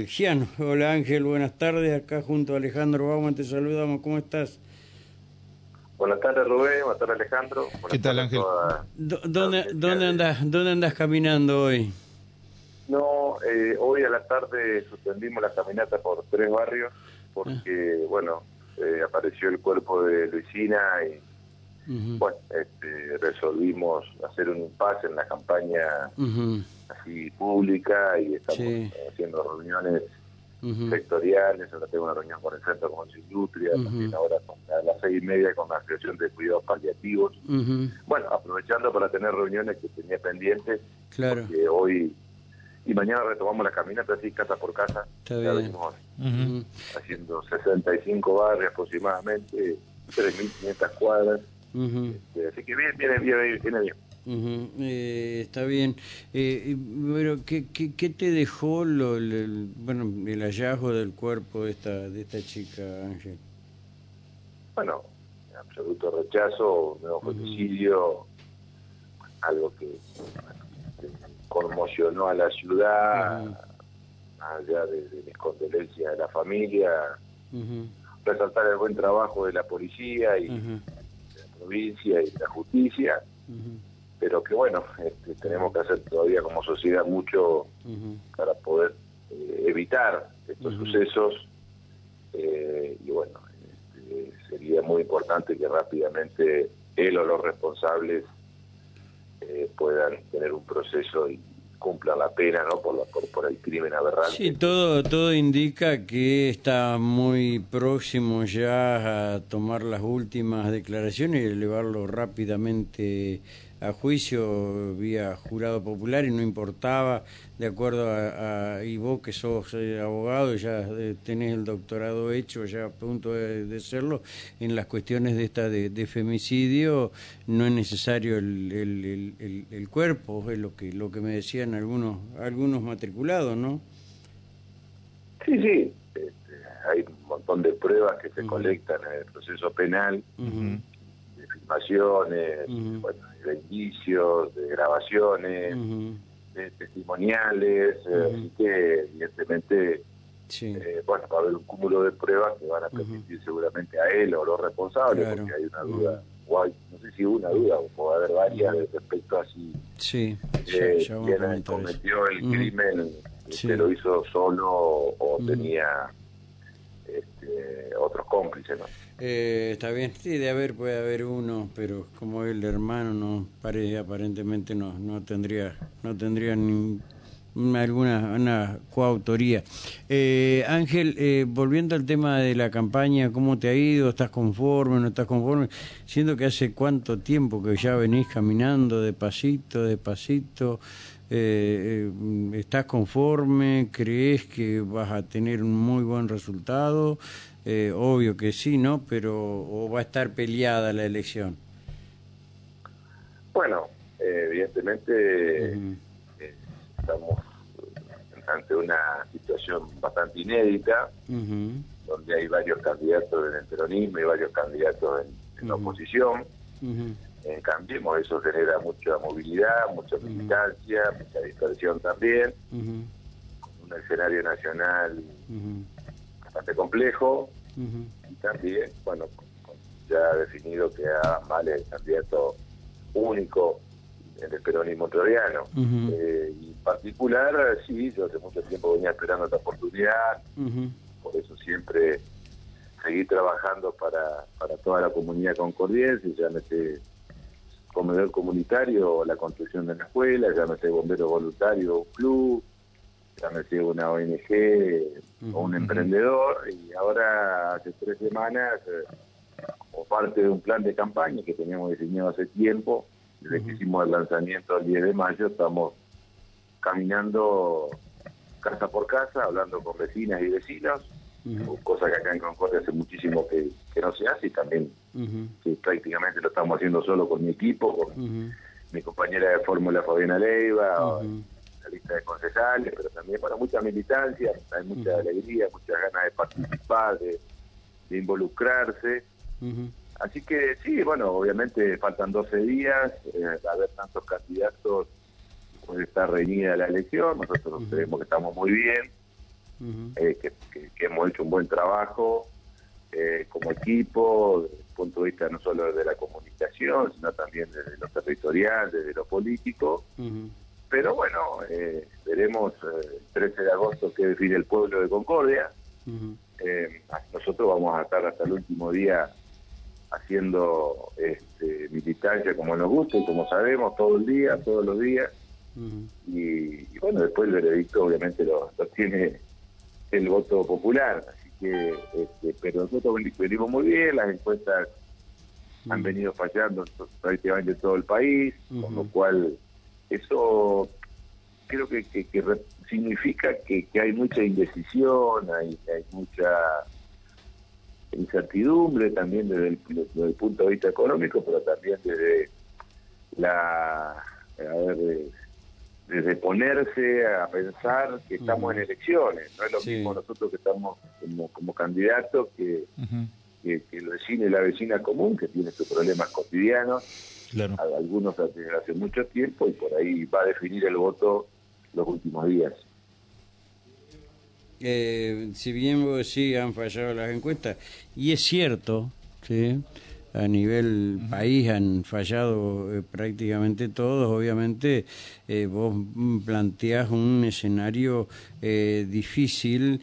Gian, hola Ángel, buenas tardes. Acá junto a Alejandro Bauman te saludamos. ¿Cómo estás? Buenas tardes Rubén, buenas tardes Alejandro. Buenas ¿Qué tal, tardes Ángel? a- Do- ¿Dónde, dónde, andas, ¿Dónde andas caminando hoy? No, eh, hoy a la tarde suspendimos la caminata por tres barrios porque, bueno, eh, apareció el cuerpo de Luisina y, Bueno, este, resolvimos hacer un impasse en la campaña así pública y estamos Sí. haciendo reuniones sectoriales. Ahora tengo una reunión con el Centro de Comercio e Industria, también ahora con- a las seis y media con la Asociación de Cuidados Paliativos. Bueno, aprovechando para tener reuniones que tenía pendientes, Claro, que hoy y mañana retomamos la caminata así casa por casa. Está Ya bien. venimos Ujú. ujú, haciendo 65 barrios aproximadamente, 3.500 cuadras. Este, Así que bien, viene, viene, viene bien. Eh, está bien. Eh, bueno, ¿qué, qué, qué te dejó lo, el, el- bueno, el hallazgo del cuerpo de esta, de esta chica, Ángel? Bueno, absoluto rechazo, nuevo femicidio, algo que, conmocionó a la ciudad, más allá de, de mis condolencias de la familia, resaltar el buen trabajo de la policía y provincia y de la justicia, pero que bueno, este, tenemos que hacer todavía como sociedad mucho para poder eh, evitar estos sucesos eh, y bueno, este, sería muy importante que rápidamente él o los responsables eh, puedan tener un proceso y cumplan la pena no por, la- por, el crimen aberrante. Sí, todo, todo indica que está muy próximo ya a tomar las últimas declaraciones y elevarlo rápidamente a juicio vía jurado popular y no importaba, de acuerdo a, a- y vos que sos eh, abogado, ya eh, tenés el doctorado hecho, ya a punto de, de serlo, en las cuestiones de esta de, de femicidio no es necesario el, el, el, el- el cuerpo, es lo que, lo que me decían algunos, algunos matriculados, ¿no? Sí, sí, este, hay un montón de pruebas que se colectan en el proceso penal, de filmaciones, bueno, de indicios, de grabaciones, de testimoniales, eh, así que evidentemente Sí, eh, bueno, va a haber un cúmulo de pruebas que van a permitir seguramente a él o los responsables, Claro. porque hay una duda, o hay, no sé si una duda, o puede haber varias respecto a si sí, eh, ya eso. cometió el crimen Sí. se lo hizo solo o tenía este, otros cómplices, ¿no? Eh, está bien, sí, de haber puede haber uno, pero como el hermano no parece aparentemente no no tendría no tendría ni una- alguna una coautoría. Eh, Ángel, eh, volviendo al tema de la campaña, ¿cómo te ha ido? ¿Estás conforme? ¿No estás conforme? Siendo que hace cuánto tiempo que ya venís caminando de pasito, de pasito. Eh, eh, ¿Estás conforme? ¿Crees que vas a tener un muy buen resultado? Eh, obvio que sí, ¿no? Pero o va a estar peleada la elección. Bueno, eh, evidentemente eh, estamos ante una situación bastante inédita, donde hay varios candidatos en el peronismo y varios candidatos en, en la oposición. En Cambiemos eso genera mucha movilidad, mucha militancia, mucha dispersión también, un escenario nacional bastante complejo. Ujú, y también, bueno, ya definido que a Male es el candidato único en el peronismo entrerriano. Eh, y en particular, sí, yo hace mucho tiempo venía esperando esta oportunidad, por eso siempre seguí trabajando para, para toda la comunidad concordiense, llámese comedor comunitario la construcción de la escuela, llámese bombero voluntario o un club, llámese una ONG o un emprendedor, y ahora hace tres semanas, eh, como parte de un plan de campaña que teníamos diseñado hace tiempo, desde que hicimos el lanzamiento el 10 de mayo, estamos caminando casa por casa, hablando con vecinas y vecinos, cosa que acá en Concordia hace muchísimo que, que no se hace y también que prácticamente lo estamos haciendo solo con mi equipo, con mi compañera de fórmula Fabiana Leiva, o lista de concejales, pero también para mucha militancia, hay mucha alegría, muchas ganas de participar, de, de involucrarse. Así que sí, bueno, obviamente faltan 12 días, eh, a ver tantos candidatos puede estar reñida la elección, nosotros creemos que estamos muy bien, eh, que, hemos hecho un buen trabajo eh, como equipo, desde el punto de vista no solo de la comunicación, sino también desde lo territorial, desde lo político. Pero bueno, eh, veremos el 13 de agosto qué define el pueblo de Concordia. nosotros vamos a estar hasta el último día haciendo este, militancia como nos gusta y como sabemos, todo el día, todos los días. y, bueno, después el veredicto obviamente lo, tiene el voto popular, así que, este, pero nosotros venimos muy bien, las encuestas han venido fallando prácticamente todo el país, con lo cual eso creo que, que, significa que, que, hay mucha indecisión, hay, hay mucha incertidumbre también desde el, punto de vista económico, pero también desde la, a ver, desde ponerse a pensar que estamos en elecciones. No es lo mismo nosotros que estamos como, como candidatos que, que, el vecino y la vecina común, que tiene sus problemas cotidianos, claro. algunos hace, hace mucho tiempo, y por ahí va a definir el voto los últimos días eh, si bien sí han fallado las encuestas, y es cierto, ¿sí? A nivel país han fallado eh, prácticamente todos, obviamente eh, vos planteás un escenario eh, difícil,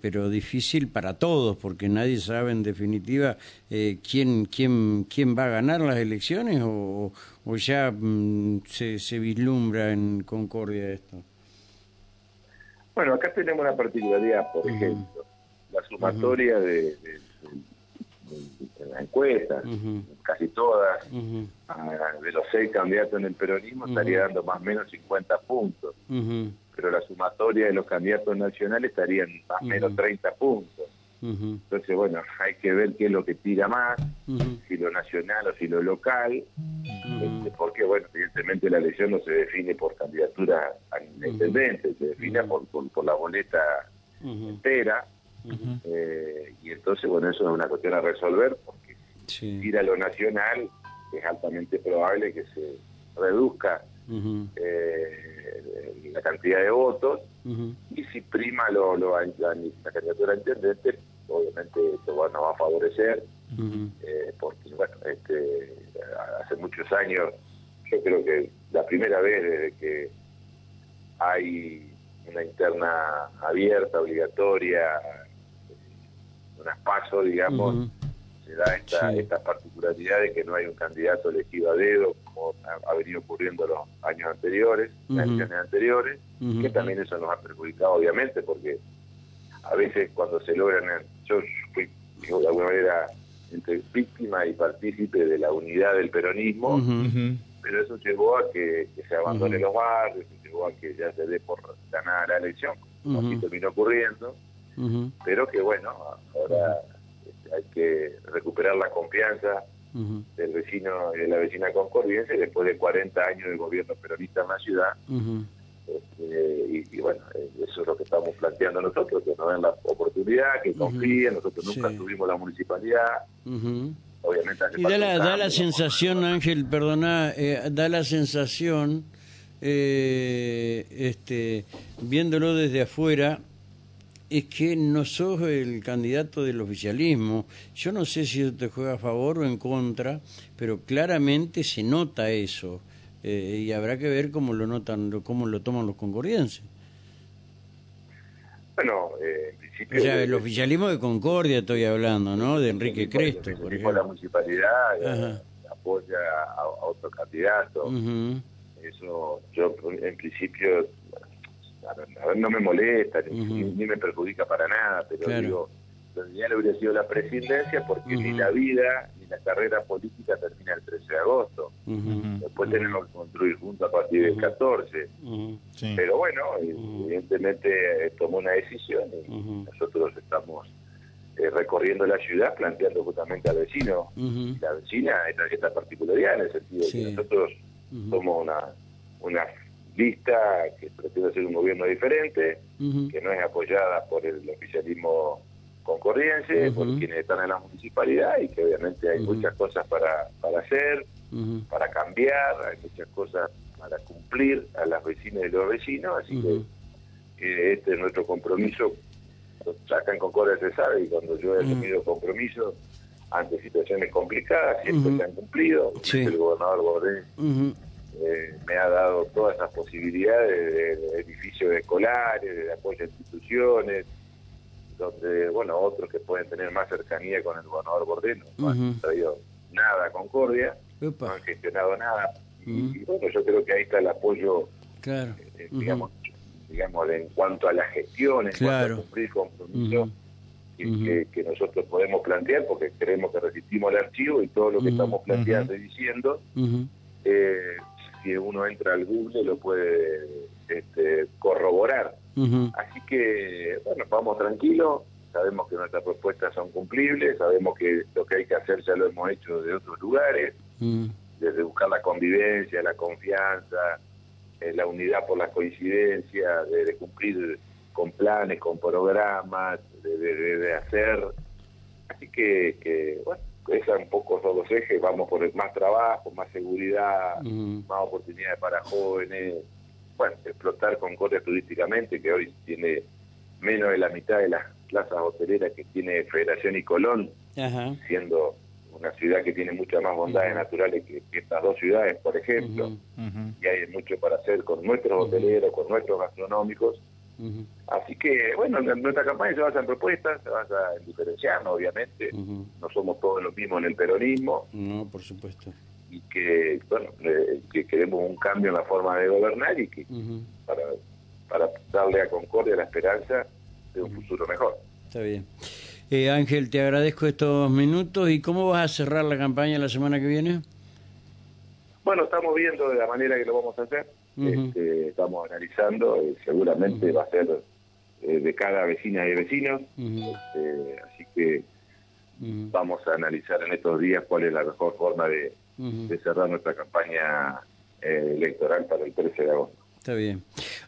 pero difícil para todos, porque nadie sabe en definitiva quién, quién, quién va a ganar las elecciones o, o ya mm, se, se vislumbra en Concordia esto. Bueno, acá tenemos una particularidad, por ejemplo, la sumatoria de, las encuestas, casi todas, de los seis candidatos en el peronismo estaría dando más o menos 50 puntos, pero la sumatoria de los candidatos nacionales estarían más o menos 30 puntos. Entonces, bueno, hay que ver qué es lo que tira más, si lo nacional o si lo local, este, porque, bueno, evidentemente la elección no se define por candidatura a intendente, se define por, por, la boleta entera, eh, y entonces, bueno, eso es una cuestión a resolver, porque si tira lo nacional, es altamente probable que se reduzca eh, la cantidad de votos, y si prima lo, lo la, la candidatura a intendente, obviamente esto nos va a favorecer, eh, porque bueno, este, hace muchos años, yo creo que la primera vez desde que hay una interna abierta, obligatoria, unas pasos, digamos, se da esta, esta particularidad de que no hay un candidato elegido a dedo, como ha, venido ocurriendo los años anteriores, las elecciones anteriores, que también eso nos ha perjudicado, obviamente, porque a veces cuando se logran, yo fui de alguna manera entre víctima y partícipe de la unidad del peronismo, pero eso llevó a que, se abandone los barrios, llevó a que ya se dé por ganada la elección, como así terminó ocurriendo, pero que bueno, ahora este, hay que recuperar la confianza del vecino y de la vecina concordiense. Después de 40 años de gobierno peronista en la ciudad. Este, y, bueno, eh, eso es lo que estamos planteando nosotros, que nos den la oportunidad, que confíen, nosotros nunca tuvimos la municipalidad. Obviamente y da la, da la sensación, Ángel, perdona, eh, da la sensación, eh, este, viéndolo desde afuera, es que no sos el candidato del oficialismo. Yo no sé si te juega a favor o en contra, pero claramente se nota eso. Eh, y habrá que ver cómo lo notan, cómo lo toman los concordienses. Bueno, eh, en principio... O sea, el oficialismo de Concordia estoy hablando, ¿no? De Enrique Cresto, por ejemplo. La municipalidad eh, apoya a, otro candidato. Eso yo en principio a ver, no me molesta, ni, me perjudica para nada, pero digo, lo ideal habría sido la presidencia porque ni la vida ni la carrera política termina el 13 de agosto. Después tenemos que construir juntos a partir del 14. Pero bueno, evidentemente eh, tomó una decisión y nosotros estamos eh, recorriendo la ciudad planteando justamente al vecino. La vecina esta, esta particularidad en el sentido de que nosotros somos una, una lista que pretende ser un gobierno diferente, que no es apoyada por el oficialismo concordiense, por quienes están en la municipalidad y que obviamente hay muchas cosas para, para hacer, para cambiar, hay muchas cosas para cumplir a las vecinas y los vecinos, así que este es nuestro compromiso. Acá en Concordia se sabe y cuando yo he tenido compromisos ante situaciones complicadas, siempre se han cumplido. El gobernador eh, me ha dado todas esas posibilidades de, edificios escolares, de apoyo a instituciones, donde, bueno, otros que pueden tener más cercanía con el gobernador Bordé no han traído nada a Concordia, no han gestionado nada. y, bueno, yo creo que ahí está el apoyo, claro. Eh, digamos, digamos, en cuanto a la gestión, en cuanto a cumplir compromisos que, nosotros podemos plantear, porque creemos que resistimos el archivo y todo lo que estamos planteando y diciendo, eh, si uno entra al Google lo puede este, corroborar. Así que, bueno, vamos tranquilos, sabemos que nuestras propuestas son cumplibles, sabemos que lo que hay que hacer ya lo hemos hecho de otros lugares, desde buscar la convivencia, la confianza, eh, la unidad por la coincidencia, de, cumplir con planes, con programas, de, hacer. Así que, que bueno, esos un poco son los ejes, vamos por más trabajo, más seguridad, más oportunidades para jóvenes, bueno, explotar Concordia turísticamente, que hoy tiene menos de la mitad de las plazas hoteleras que tiene Federación y Colón, siendo una ciudad que tiene muchas más bondades naturales que, estas dos ciudades, por ejemplo, y hay mucho para hacer con nuestros hoteleros, con nuestros gastronómicos. Así que, bueno, nuestra campaña se basa en propuestas, se basa en diferenciarnos, obviamente. No somos todos los mismos en el peronismo. No, por supuesto. Y que, bueno, eh, que queremos un cambio en la forma de gobernar y que para, para darle a Concordia la esperanza de un futuro mejor. Está bien. Eh, Ángel, te agradezco estos minutos. ¿Y cómo vas a cerrar la campaña la semana que viene? Bueno, estamos viendo de la manera que lo vamos a hacer. Este, estamos analizando, y seguramente va a ser eh, de cada vecina y vecinos. Este, así que vamos a analizar en estos días cuál es la mejor forma de, cerrar nuestra campaña eh, electoral para el 13 de agosto. Está bien.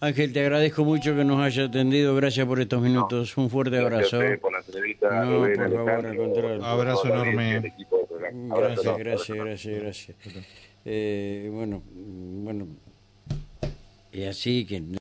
Ángel, te agradezco mucho que nos haya atendido. Gracias por estos minutos. Un fuerte abrazo. por la entrevista. No, por favor, al contrario. Abrazo enorme. Gracias, gracias, gracias, gracias. Eh, bueno, bueno, y así que...